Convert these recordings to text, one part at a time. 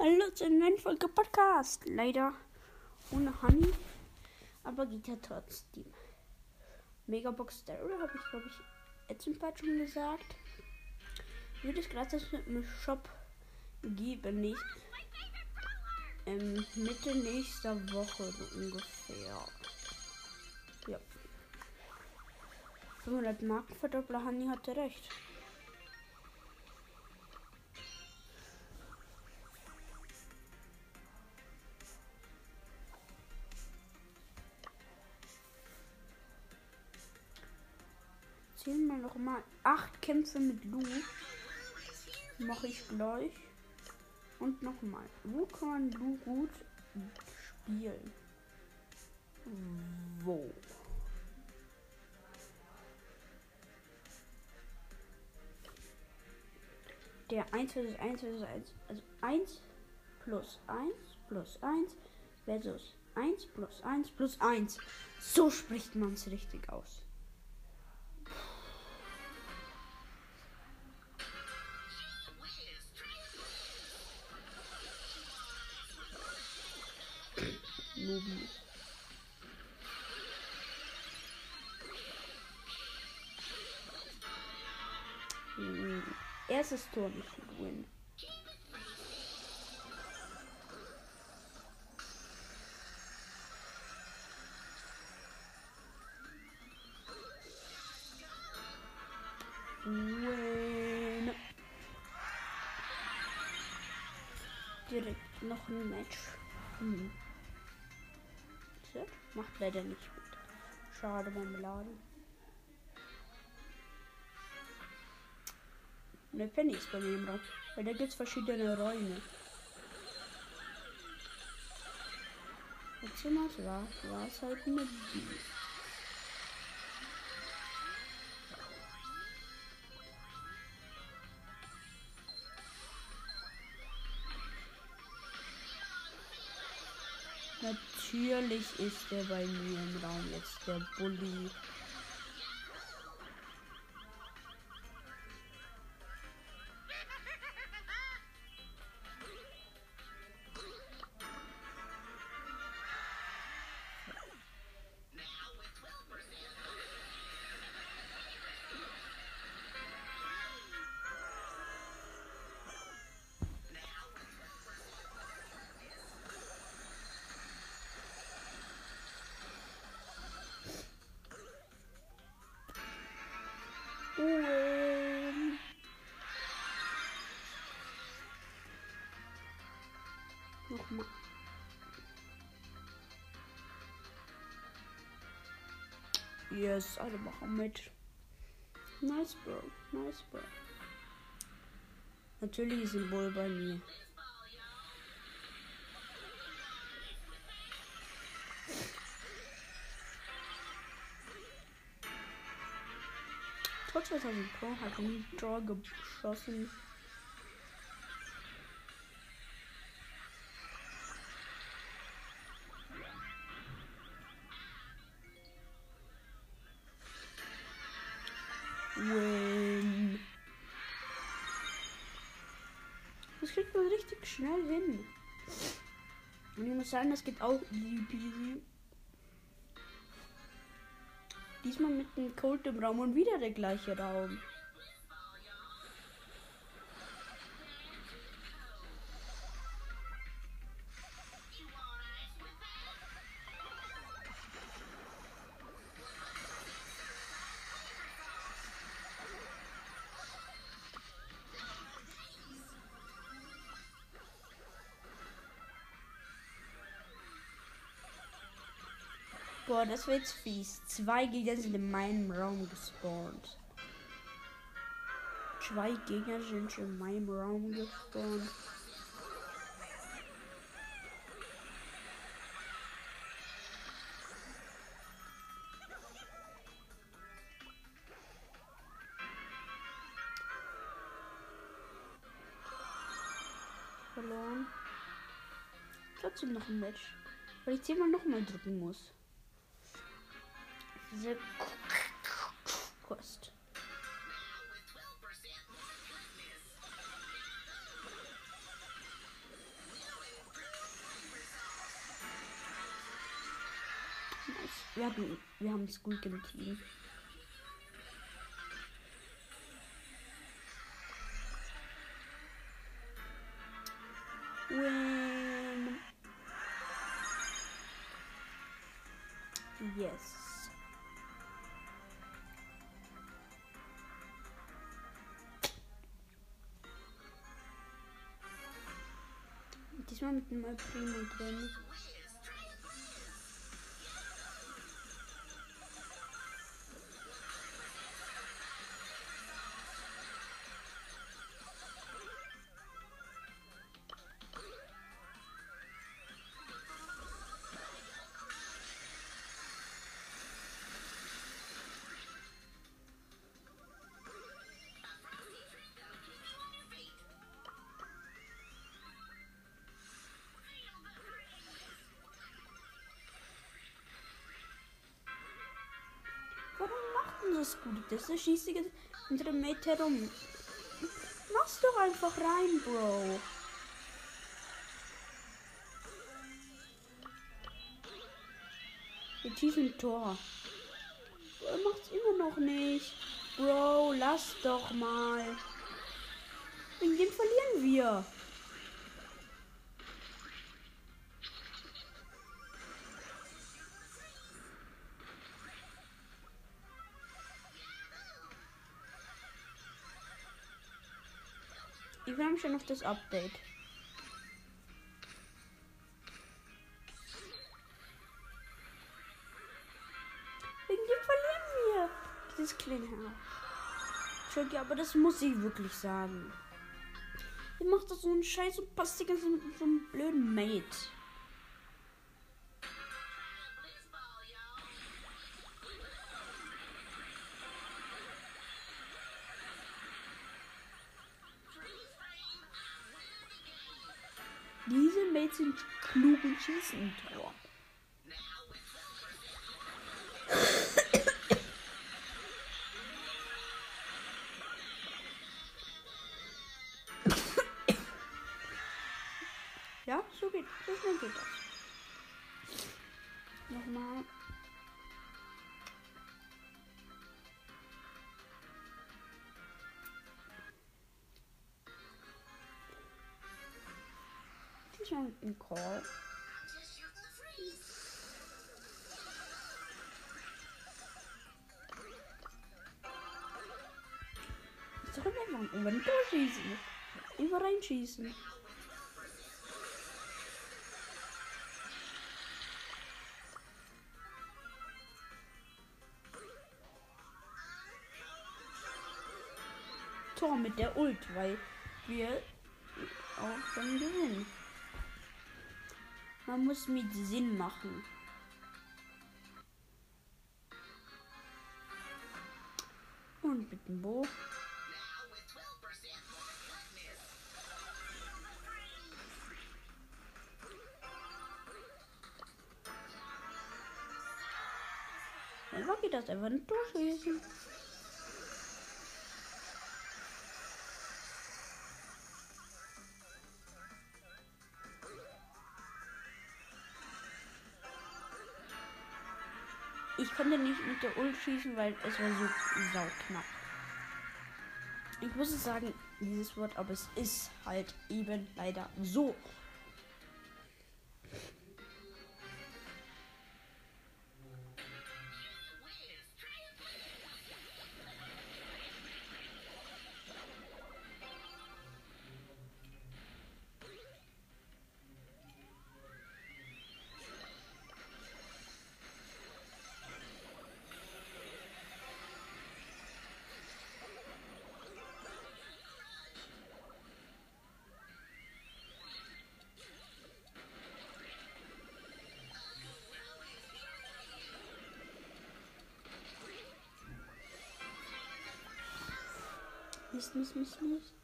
Hallo zu einer neuen Folge Podcast. Leider ohne Honey, aber geht ja trotzdem. Megabox Stereo habe ich, glaube ich, jetzt im Part schon gesagt. Wird es gratis im Shop geben, nicht? Ähm, Mitte nächster Woche so ungefähr. Ja. 500 Marken Verdoppler Honey hatte recht. Zählen wir noch mal acht Kämpfe mit Lu. Mache ich gleich. Und nochmal. Wo kann man Lu gut spielen? Wo? Der 1 versus 1 versus 1. Also 1 plus 1 plus 1 versus 1 plus 1 plus 1. So spricht man es richtig aus. Erstes Tor nicht win. Win. Direkt noch ein Match. Hm. Macht leider nicht gut. Schade beim Laden. Ne Penny ist bei mir im Raum. Weil da gibt es verschiedene Räume. Letztes war, war es halt eine B. Natürlich ist er bei mir im Raum jetzt der Bully. Yes, alle machen mit. Nice, Bro. Nice, Bro. Natürlich Symbol bei mir. Trotz 2000 Pro hat nie Draw geschossen. Und ich muss sagen, das geht auch easy peasy. Diesmal mit dem Cold im Raum und wieder der gleiche Raum. Boah, das wird fies. Zwei Gegner sind in meinem Raum gespawnt. Zwei Gegner sind in meinem Raum gespawnt. Verloren. Trotzdem noch ein Match. Weil ich zehnmal noch mal drücken muss. the quest. Wir haben, wir haben es im Team. Wow. Mit dem Primo drin. Macht denn das gut? Das ist schießt die unsere Mate herum. Mach's doch einfach rein, Bro. Schießen ein Tor. Er macht's immer noch nicht. Bro, lass doch mal. Wegen dem verlieren wir. Mich schon auf das Update. Wegen dem verlieren wir. Dieses kleine Herr. Entschuldigung, aber das muss ich wirklich sagen. Ihr macht doch so einen Scheiß und passt die ganze Zeit mit so einem blöden Mate. Schießen ein Tor. Ja, so geht, so schnell geht das. Nochmal. Dem Call. Über den Tor schießen. Über reinschießen. Tor mit der Ult, weil wir auch dann gewinnen. Man muss mit Sinn machen. Und mit dem Bo. Geht das einfach ein Tor schießen. Ich konnte nicht mit der Ult schießen, weil es war so sauknapp. Ich muss sagen, dieses Wort, aber es ist halt eben leider so. Mist, Mist, Mist, Mist.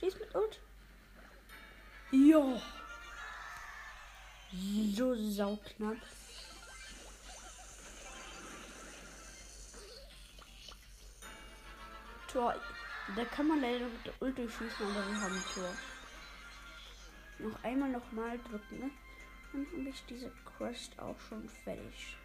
Schieß mit Ult. Jo. So sauknapp. Tor. Da kann man leider mit der Ulti schießen, aber wir haben Tor. Noch einmal nochmal drücken, ne? Dann habe ich diese Quest auch schon fertig.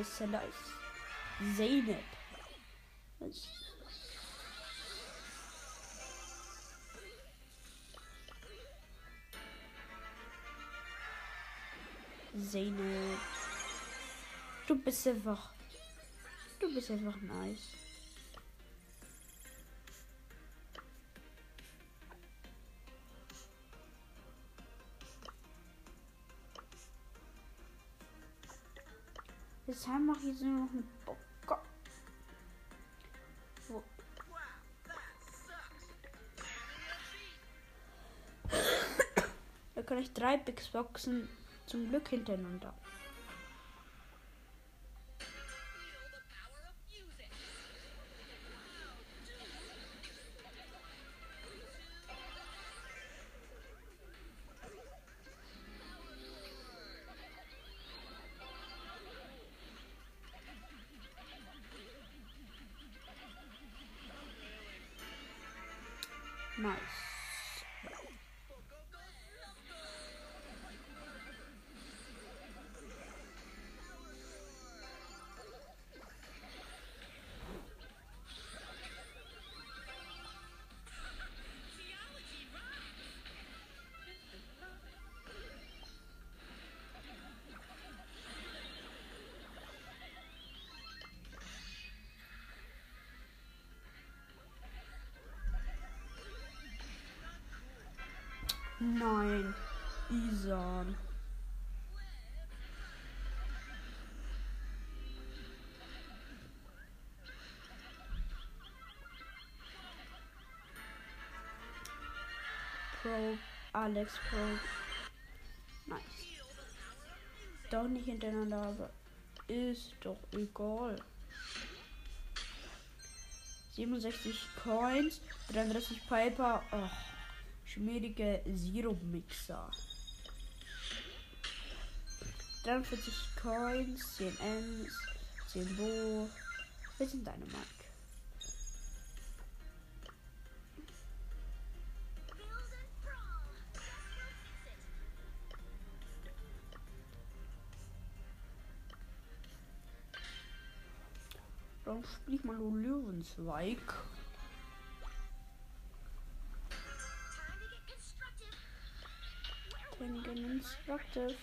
Nice, nice. Zeynep. Was? Zeynep. Du bist einfach. Du bist einfach nice. Deshalb mache ich jetzt nur noch einen Bock. Wo? Da kann ich drei Big Boxen zum Glück hintereinander. Nein. Isan. Pro. Alex Pro. Nice. Doch nicht hintereinander, aber ist doch egal. 67 Coins, 33 Piper. Oh schmierige Sirup-Mixer. 43 Coins, 10 Ms, 10 Bo. Deine Mark. Dann spiel ich mal nur Löwenzweig. Training instructive.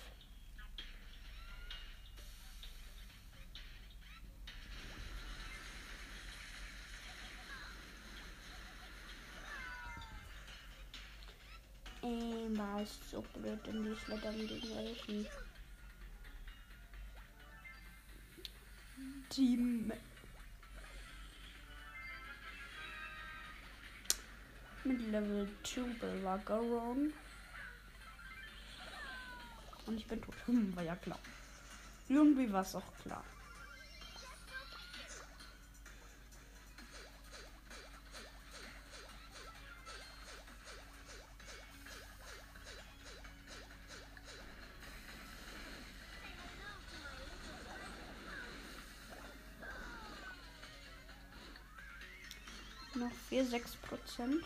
Ähm, war es so blöd in die Schlettern gegen welchen. Team. Mit Level 2 Belagerung. Und ich bin tot. Hm, war ja klar. Irgendwie war es auch klar. Noch 4, 6 Prozent.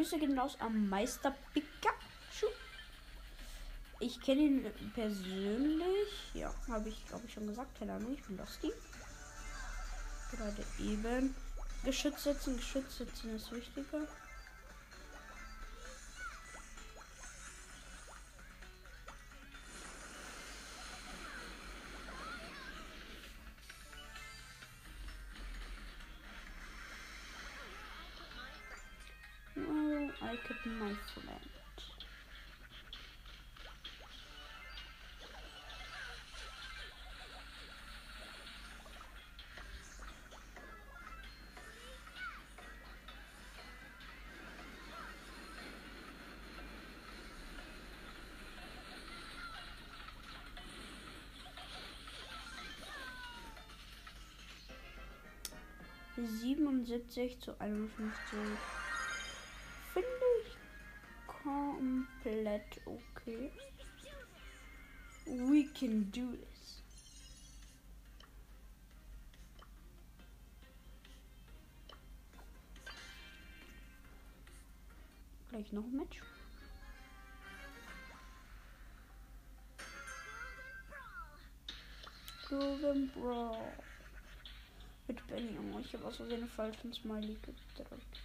Grüße gehen raus am Meister Pikachu. Ich kenne ihn persönlich. Ja, habe ich, glaube ich, schon gesagt. Keine Ahnung, ich bin Losty. Gerade eben. Geschütz setzen, Geschütz setzen ist wichtiger. 77 zu 51. Finde ich komplett okay. We can do this. Gleich noch ein Match. Golden Brawl. Mit Benny, Junge. Ich habe aus Versehen falschen Smiley gedrückt.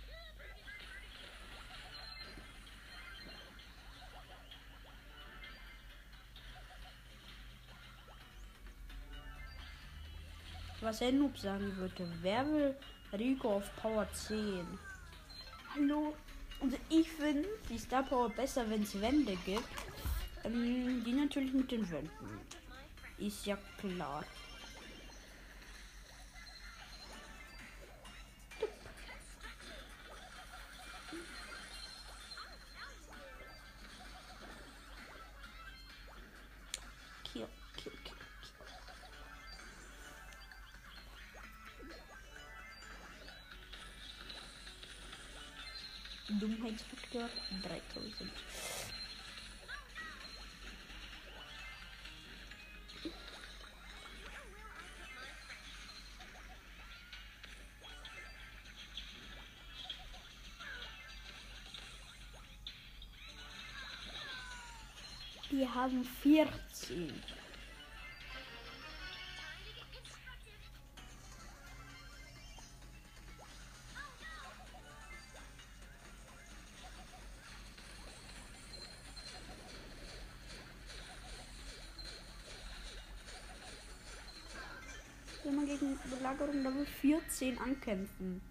Was er Noob sagen würde. Wer will Rico auf Power 10? Hallo? Also ich finde die Star Power besser, wenn es Wände gibt. Ähm, die natürlich mit den Wänden. Ist ja klar. Dummheitsfaktor 3000. Die haben 14. Belagerung Level 14 ankämpfen.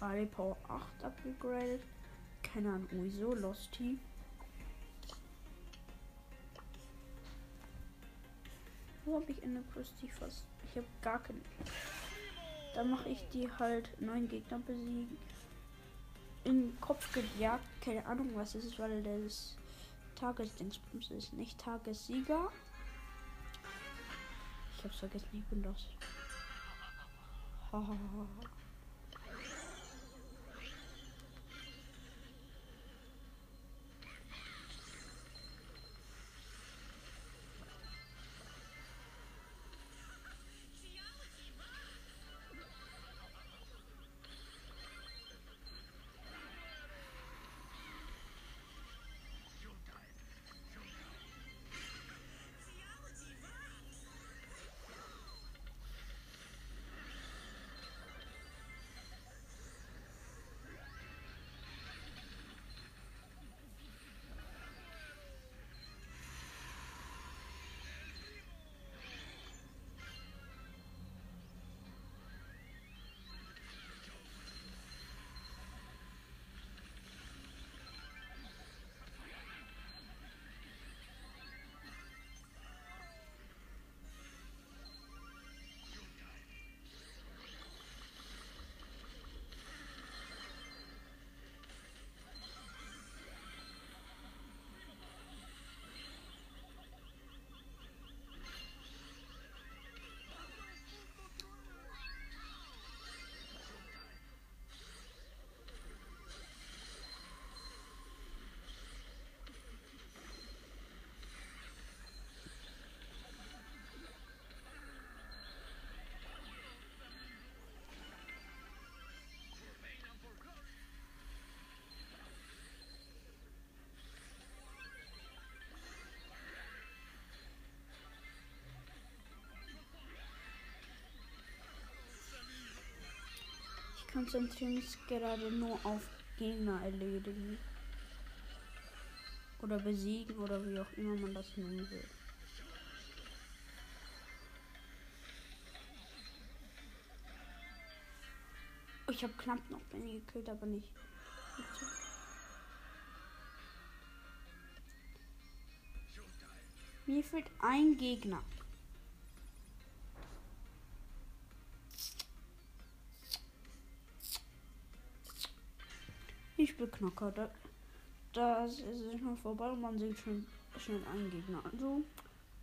Ali Power 8 abgegradet. Keine Ahnung, wieso. Losty. Habe ich eine Christie fast? Ich habe gar keine. Dann mache ich die halt neun Gegner besiegen. Den Kopf gejagt. Keine Ahnung, was es ist, weil das Tagesdingsbums ist. Nicht Tagessieger. Ich hab's vergessen, ich bin los. Konzentriere mich gerade nur auf Gegner erledigen. Oder besiegen oder wie auch immer man das nennen will. Oh, ich habe knapp noch Benny gekillt, aber nicht. Mir fehlt ein Gegner. Ich bin Knocker. Da, das ist schon vorbei und man sieht schon schnell einen Gegner. Also,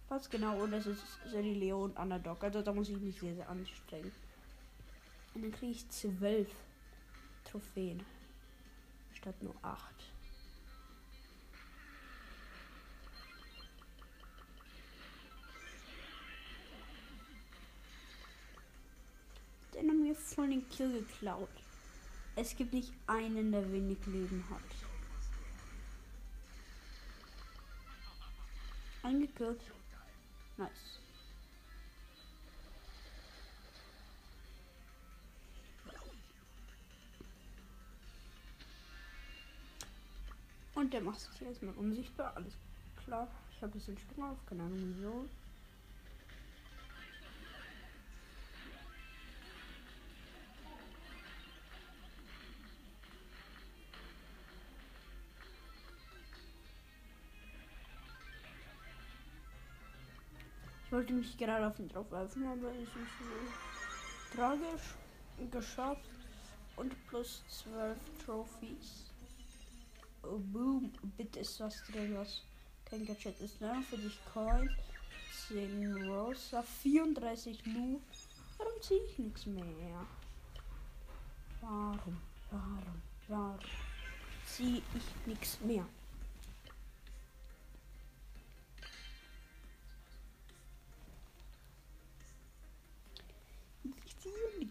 was genau? Und das ist Sally Leo und Underdog. Also, da muss ich mich sehr, sehr anstrengen. Und dann kriege ich zwölf Trophäen. Statt nur acht. Den haben mir voll den Kill geklaut. Es gibt nicht einen, der wenig Leben hat. Eingekillt. Nice. Und der macht sich erstmal unsichtbar. Alles klar. Ich habe ein bisschen Sprung auf, keine. Wollte mich gerade auf ihn drauf werfen, aber es ist so tragisch geschafft und plus 12 Trophies. Oh, boom, bitte ist was drin, was kein Gadget ist. Ne? Für dich Coins, 10 Rosa, 34 Lu. Warum ziehe ich nichts mehr? Warum, warum, warum ziehe ich nichts mehr?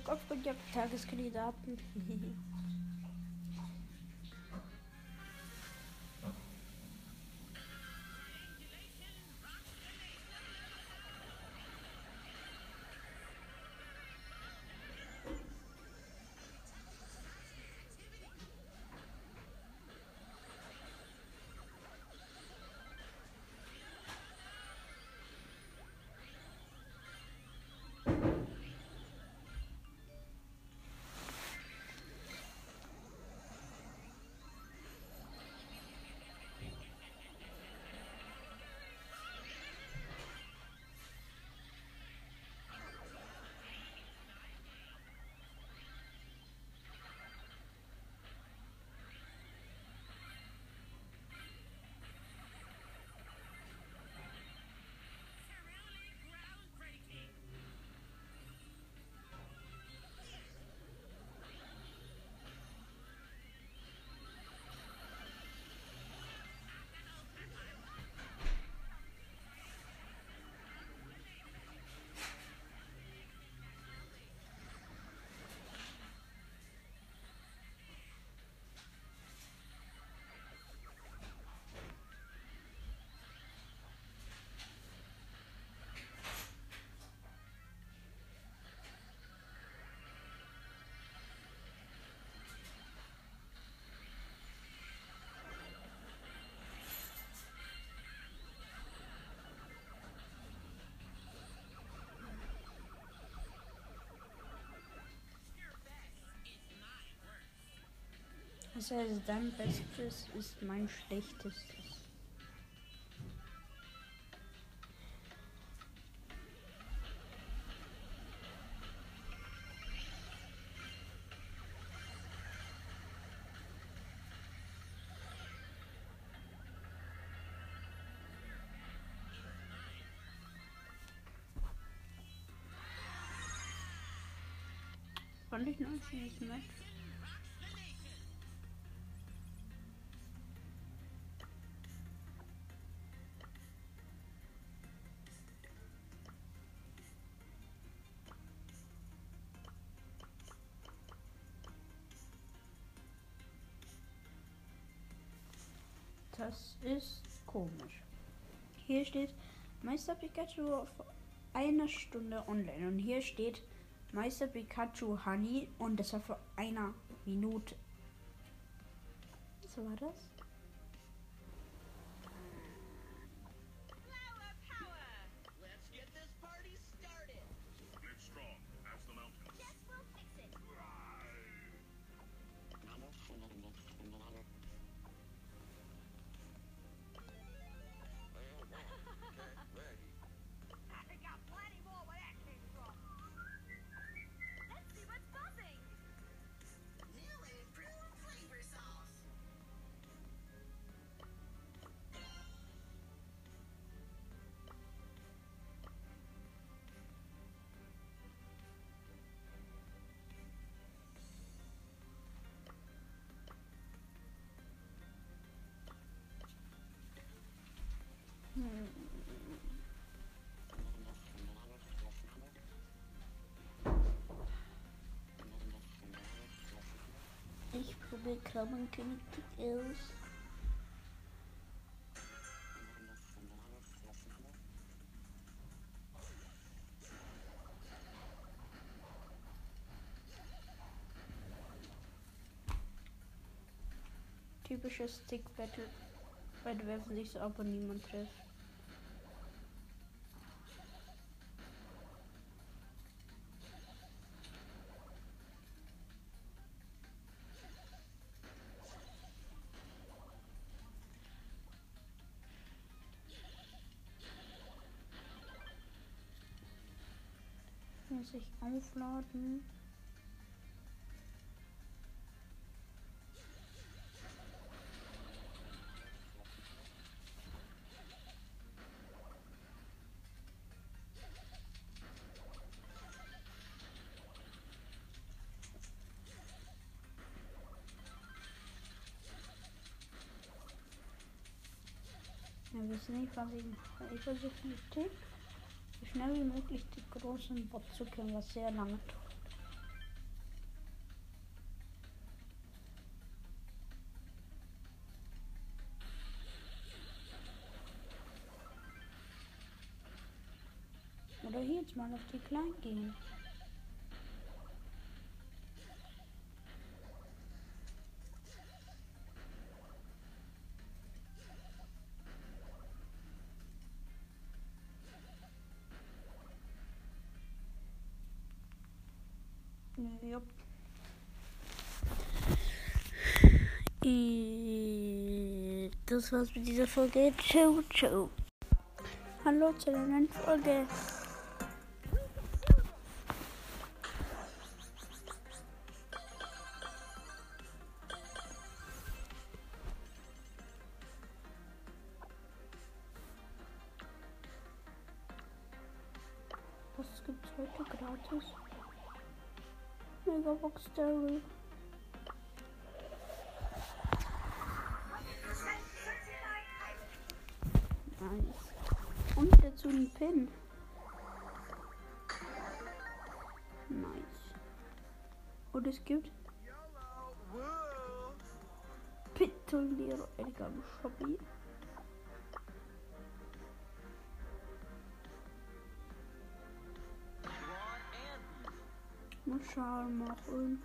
Instructor nervt. Glück auf Tageskandidaten. Das heißt, dein Bestes ist mein Schlechtestes. Fand ich ein schönes Match. Das ist komisch. Hier steht Meister Pikachu auf einer Stunde online und hier steht Meister Pikachu Honey und das war vor einer Minute. So war das? Ich probiere Krabbenkönig aus. Typisches Stick Battle. Beide werfen sich so ab und niemand trifft. Aufladen? Ja, wissen nicht, was ich. Ich versuche richtig, so schnell wie möglich die großen Bot zu killen, was sehr lange dauert. Oder hier jetzt mal auf die Kleinen gehen. Das war's mit dieser Folge. Ciao, ciao. Hallo zu der neuen Folge. Was gibt's heute gratis? Megabox Daryl. Und es gibt Pitolero Edgar Shopee. Mal schauen machen.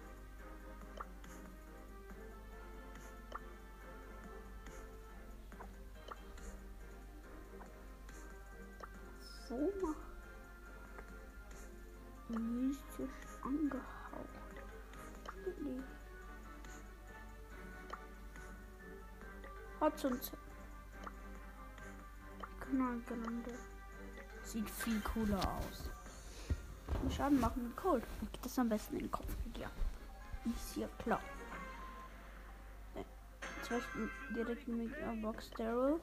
Hudson. Knallgrande. Sieht viel cooler aus. Den Schaden machen mit Cold. Dann geht das am besten in den Kopf. Ja. Ist ja klar. Ja. Zum Beispiel direkt mit der Box Daryl.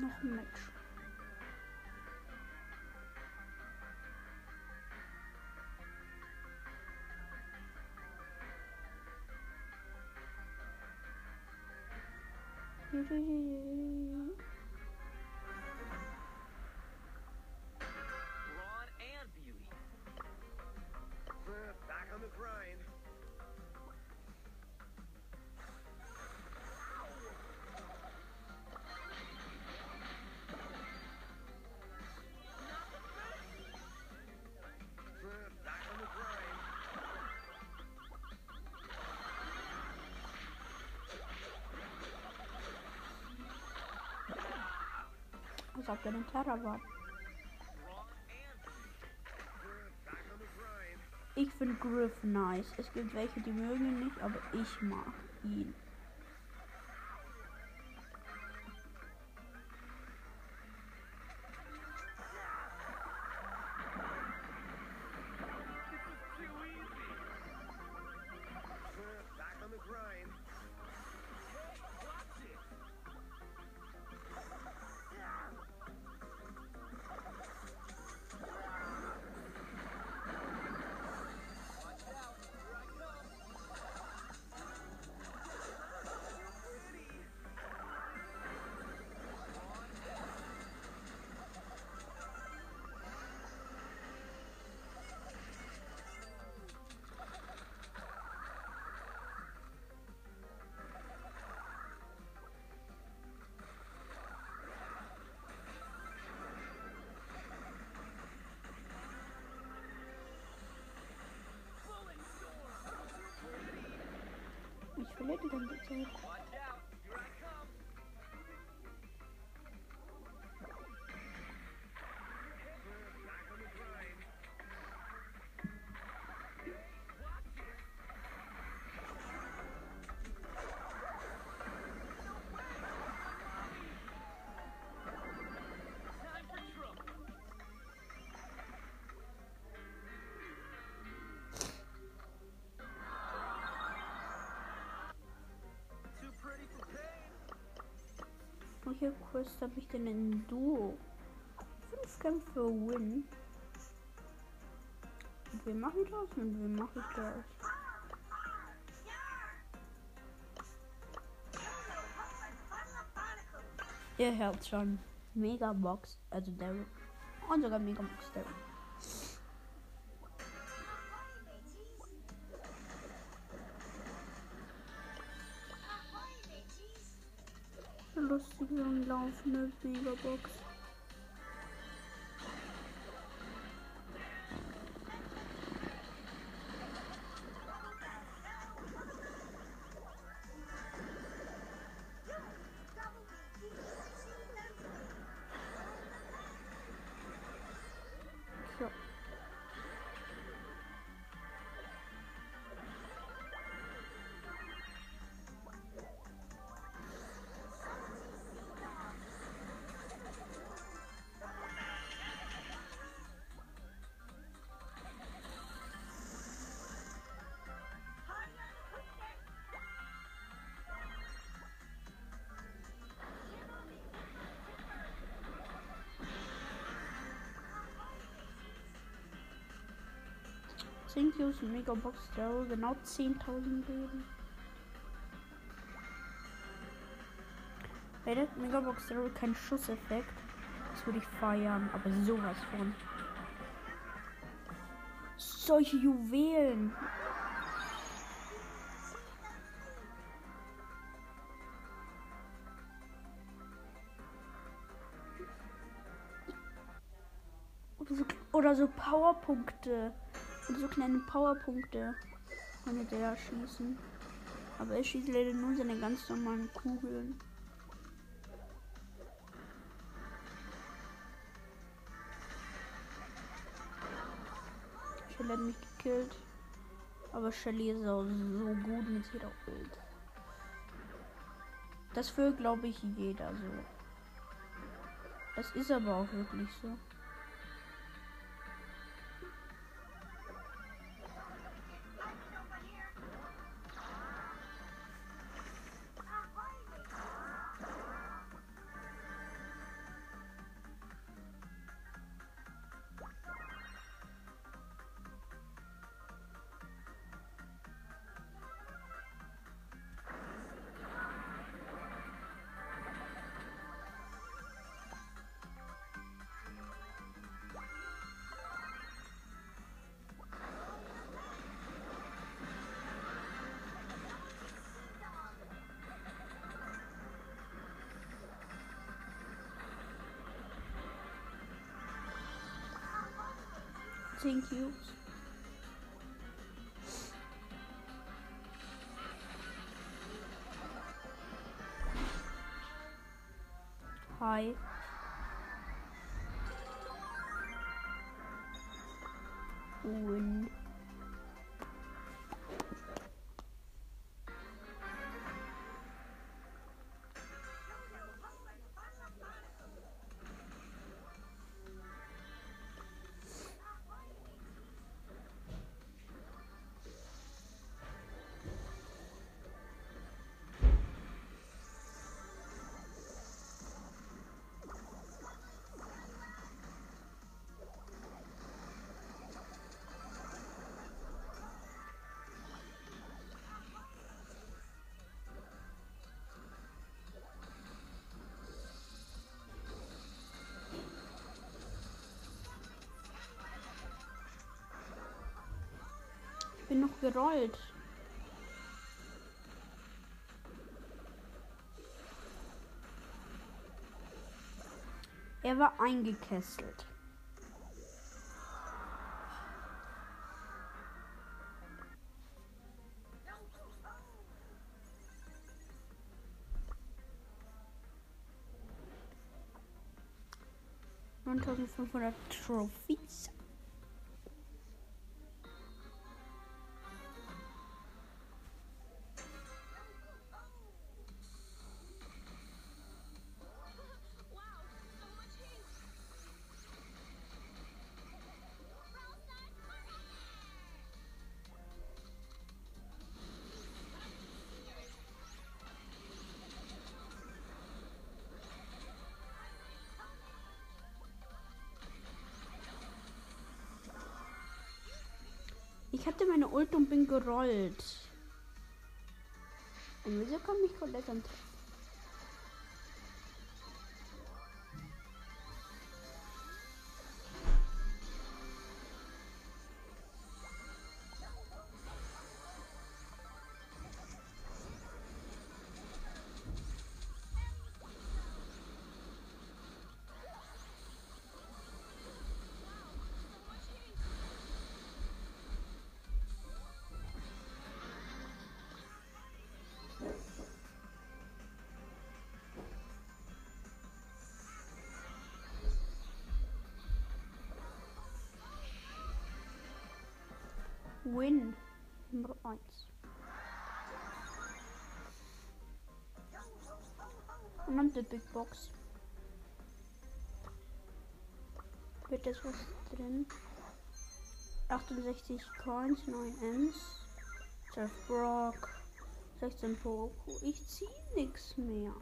Noch ein Match. Brawn Ob der den Terror war. Ich finde Griff nice. Es gibt welche, die mögen ihn nicht, aber ich mag ihn. Welche Quest habe ich denn in Duo? Fünf Kämpfe Win. Mit wem mache das? Mit wem mache ich das? Ihr hört schon. Megabox, also Daryl. Und sogar Megabox Daryl. Und laufende Megabox. So. Kills und Megabox Daryl, genau 10.000 Leben. Ey, der Megabox Daryl kein Schusseffekt. Das würde ich feiern, aber sowas von. Solche Juwelen. Oder so Powerpunkte. Und so kleine Powerpunkte konnte der schießen. Aber er schießt leider nur seine ganz normalen Kugeln. Shelly hat mich gekillt. Aber Shelly ist auch so gut mit jeder Ult. Das will, glaube ich, jeder so. Das ist aber auch wirklich so. Thank you. Hi. Ooh. Bin noch gerollt. Er war eingekesselt. Neuntausendfünfhundert Trophies. Ich hatte meine Ult und bin gerollt. Und wieso komme ich komplett am Treffen? Win. Nummer 1. Und dann die Big Box. Wird das was drin? 68 Coins, 9 Ms, 12 Brock, 16 Poco. Ich zieh nix mehr.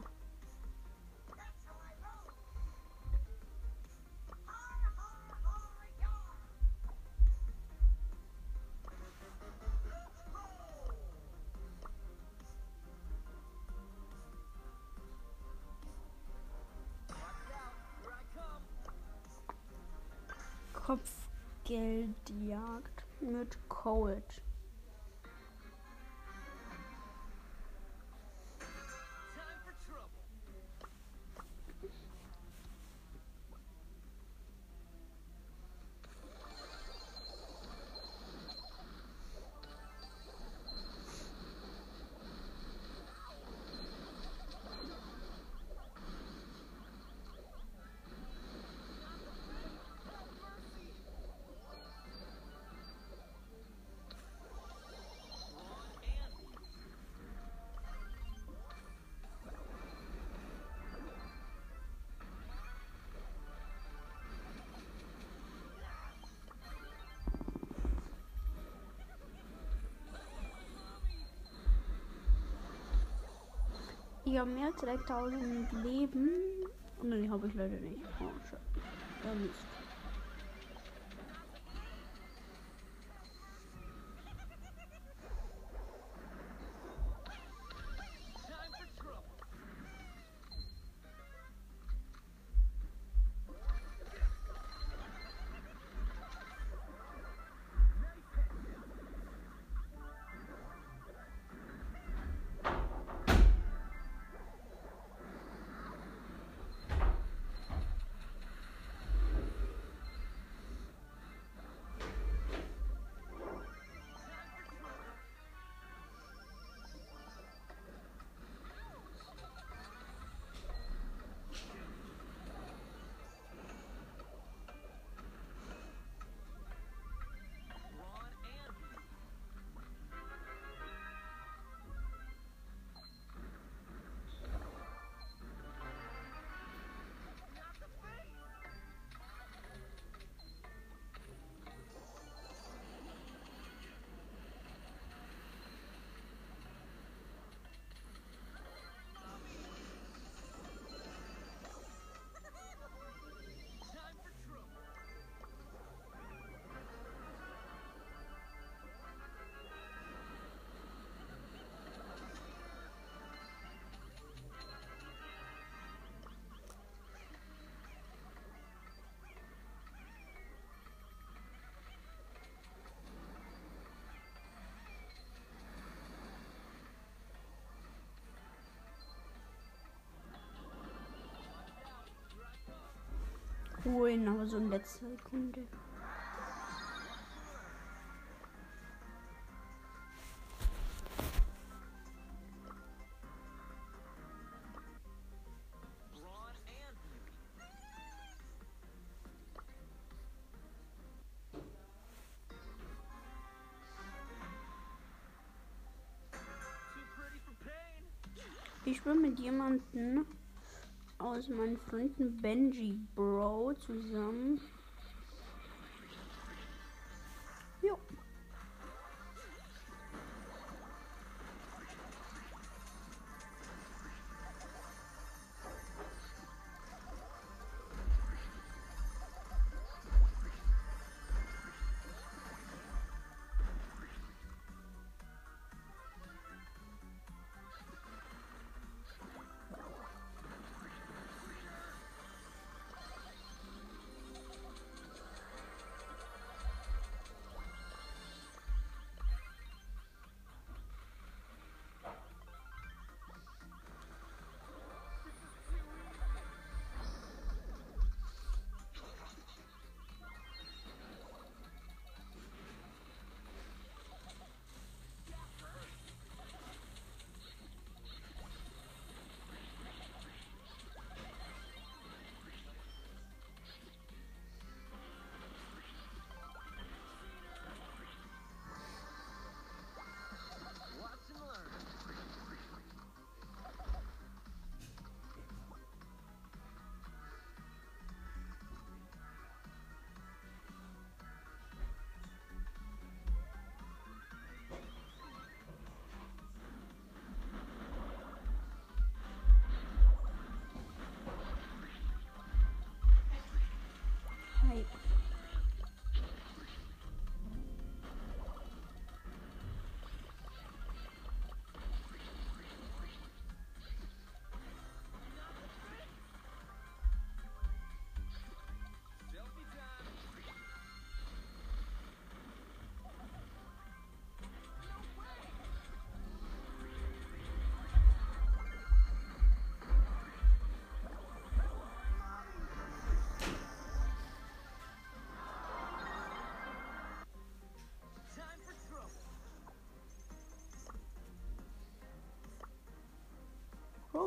Mit Ich habe mehr als 3000 Leben. Ne, die habe ich leider nicht. Oh, schade. Ja, Cool, aber so in letzter Sekunde. Ich spiele mit jemandem aus meinen Freunden Benji Bro zusammen.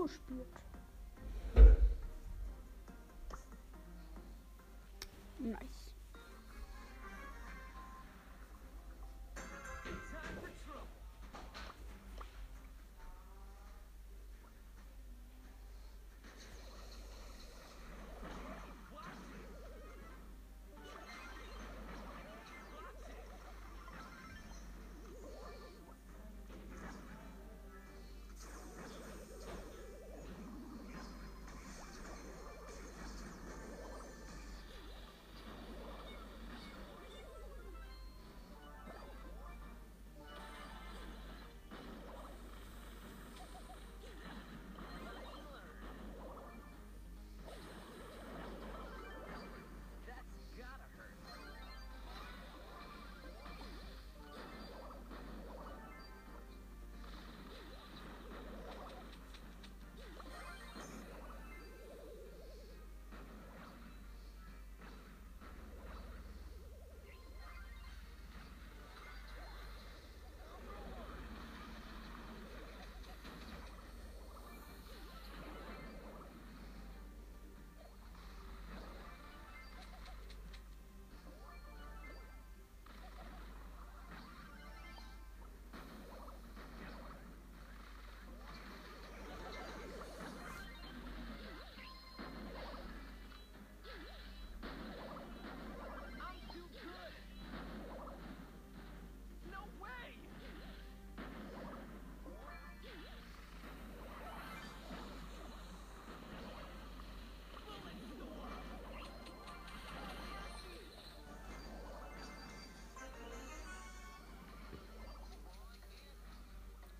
Шпиц.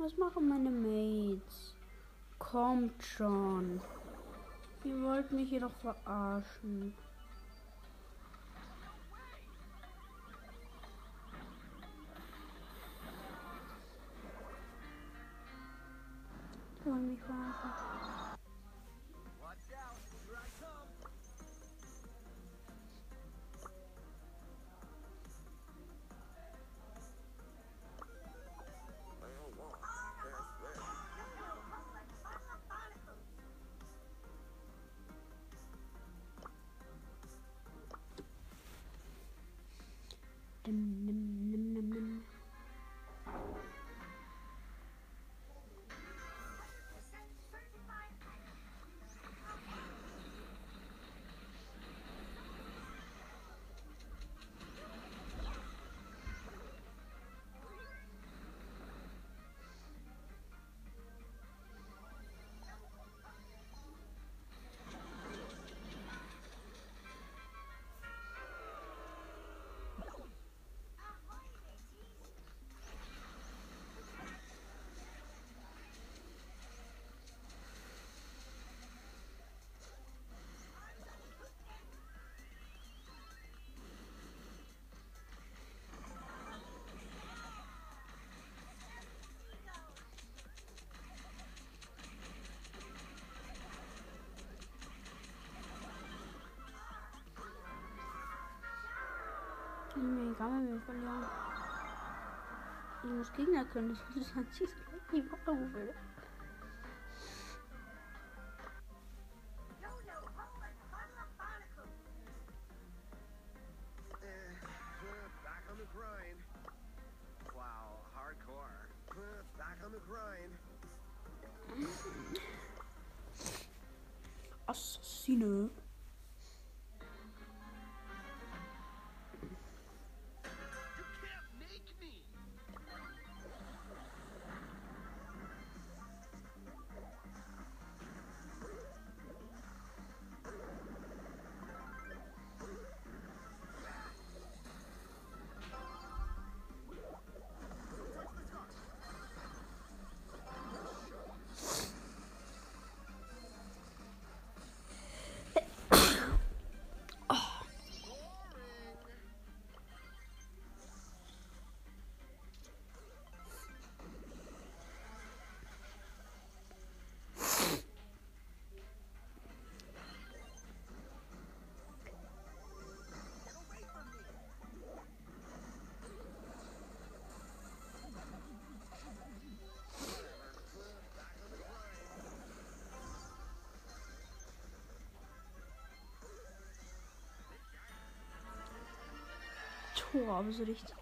Was machen meine Mates? Kommt schon. Ihr wollt mich jedoch verarschen. Die Megame wir verlieren. Die Gegner können nicht. Das. Cora, aber so richtig.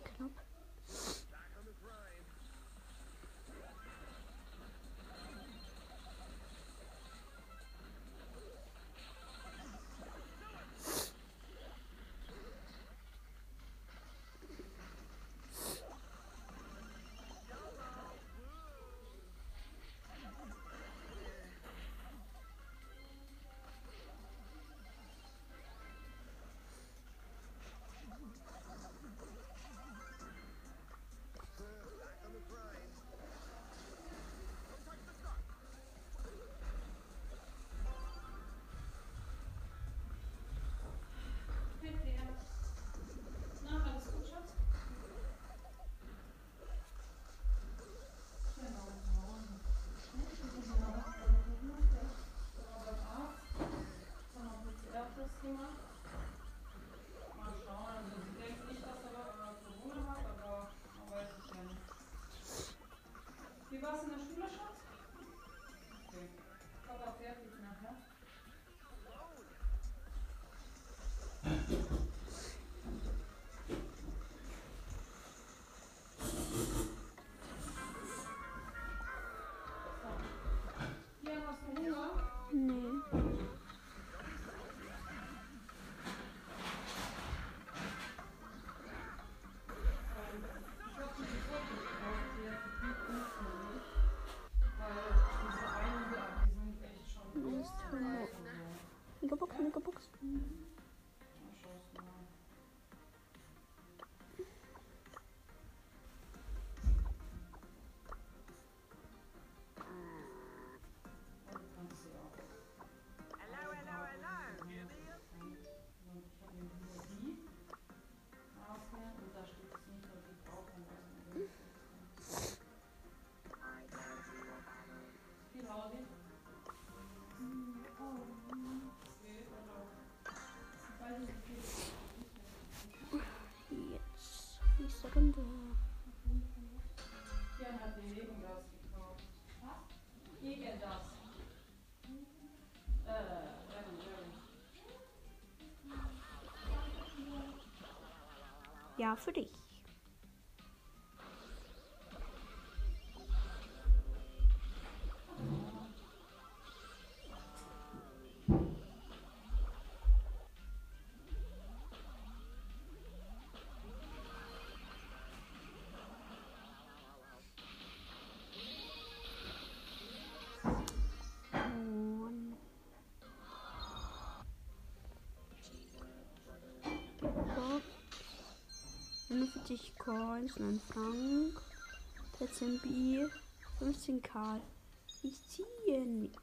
या free 40 Coins, 9 Frank, 13 B, 15 K. Ich ziehe nicht.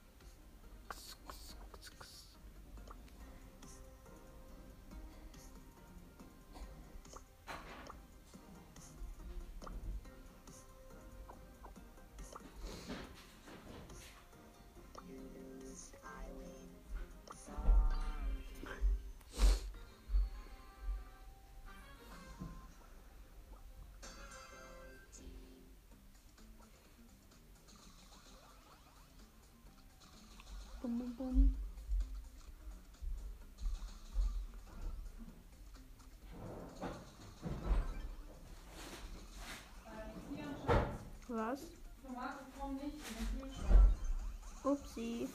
Boden. Was? Tomaten kommen nicht in den Kühlschrank. Upsi.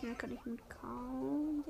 Schnell kann ich mit kaum.